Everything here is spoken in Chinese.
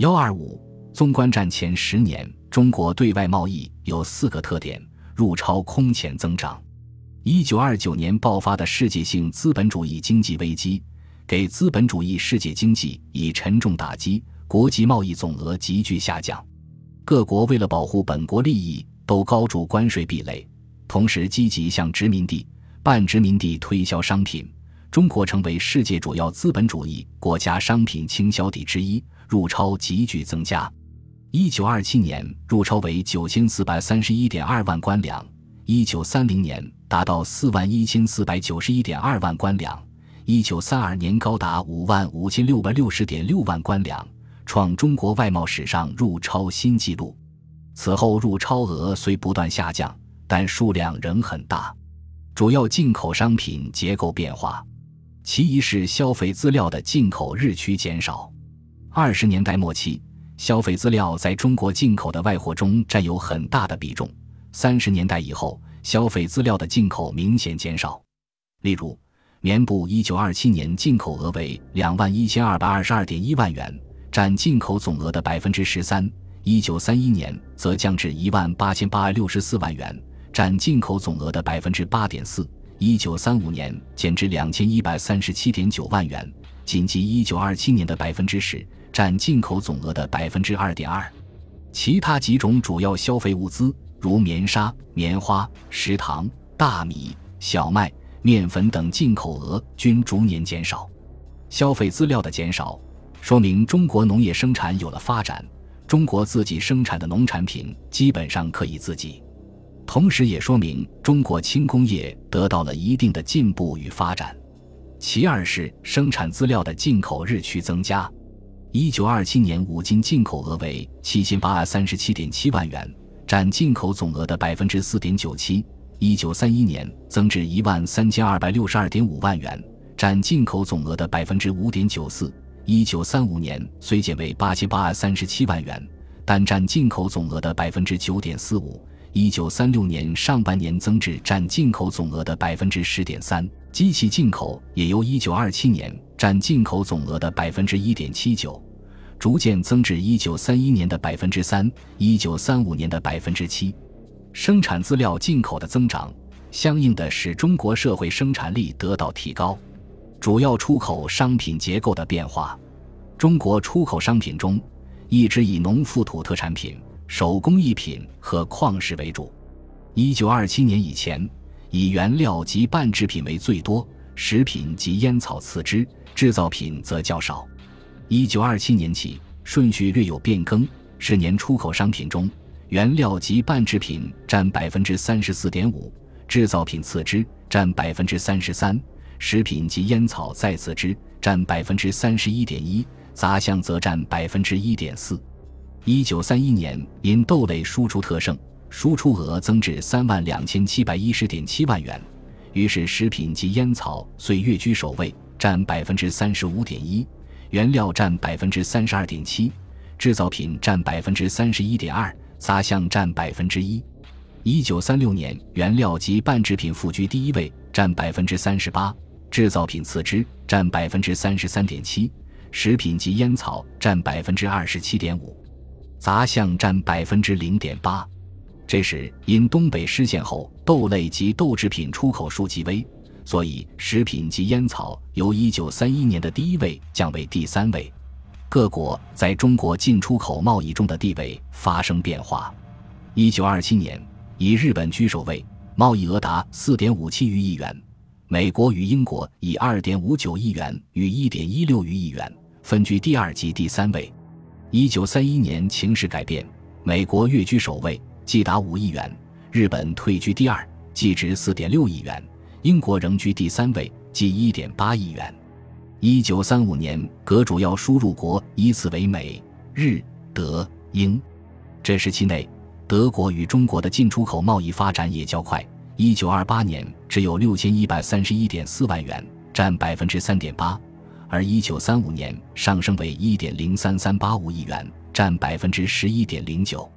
幺二五，纵观战前十年，中国对外贸易有四个特点：入超空前增长。一九二九年爆发的世界性资本主义经济危机，给资本主义世界经济以沉重打击，国际贸易总额急剧下降。各国为了保护本国利益，都高筑关税壁垒，同时积极向殖民地、半殖民地推销商品。中国成为世界主要资本主义国家商品倾销地之一，入超急剧增加。一九二七年入超为九千四百三十一点二万官两，一九三零年达到四万一千四百九十一点二万官两，一九三二年高达五万五千六百六十点六万官两，创中国外贸史上入超新纪录。此后入超额虽不断下降，但数量仍很大。主要进口商品结构变化。其一是消费资料的进口日趋减少。二十年代末期，消费资料在中国进口的外货中占有很大的比重。三十年代以后，消费资料的进口明显减少。例如，棉布一九二七年进口额为两万一千二百二十二点一万元，占进口总额的百分之十三；一九三一年则降至一万八千八百六十四万元，占进口总额的百分之八点四。一九三五年减至两千一百三十七点九万元，仅及一九二七年的百分之十，占进口总额的百分之二点二。其他几种主要消费物资，如棉纱、棉花、食糖、大米、小麦、面粉等进口额均逐年减少。消费资料的减少，说明中国农业生产有了发展，中国自己生产的农产品基本上可以自给。同时也说明中国轻工业得到了一定的进步与发展。其二是生产资料的进口日趋增加。一九二七年五金进口额为七千八百三十七点七万元，占进口总额的百分之四点九七。一九三一年增至一万三千二百六十二点五万元，占进口总额的百分之五点九四。一九三五年虽减为八千八百三十七万元，但占进口总额的百分之九点四五。一九三六年上半年增至占进口总额的百分之十点三，机器进口也由一九二七年占进口总额的百分之一点七九，逐渐增至一九三一年的百分之三，一九三五年的百分之七。生产资料进口的增长，相应的使中国社会生产力得到提高。主要出口商品结构的变化，中国出口商品中，一直以农副土特产品。手工艺品和矿石为主。一九二七年以前，以原料及半制品为最多，食品及烟草次之，制造品则较少。一九二七年起，顺序略有变更。是年出口商品中，原料及半制品占百分之三十四点五，制造品次之，占百分之三十三，食品及烟草再次之，占百分之三十一点一，杂项则占百分之一点四。一九三一年，因豆类输出特盛，输出额增至三万两千七百一十点七万元，于是食品及烟草遂跃居首位，占百分之三十五点一，原料占百分之三十二点七，制造品占百分之三十一点二，杂项占百分之一。一九三六年，原料及半制品复居第一位，占百分之三十八，制造品次之，占百分之三十三点七，食品及烟草占百分之二十七点五。杂项占百分之零点八，这时因东北失陷后豆类及豆制品出口数极微，所以食品及烟草由一九三一年的第一位降为第三位。各国在中国进出口贸易中的地位发生变化。一九二七年，以日本居首位，贸易额达四点五七余亿元；美国与英国以二点五九亿元与一点一六余亿元分居第二及第三位。一九三一年情势改变，美国跃居首位，计达五亿元；日本退居第二，计值四点六亿元；英国仍居第三位，计一点八亿元。一九三五年，各主要输入国依次为美、日、德、英。这时期内，德国与中国的进出口贸易发展也较快。一九二八年只有六千一百三十一点四万元，占百分之三点八。而一九三五年上升为一点零三三八五亿元，占百分之十一点零九。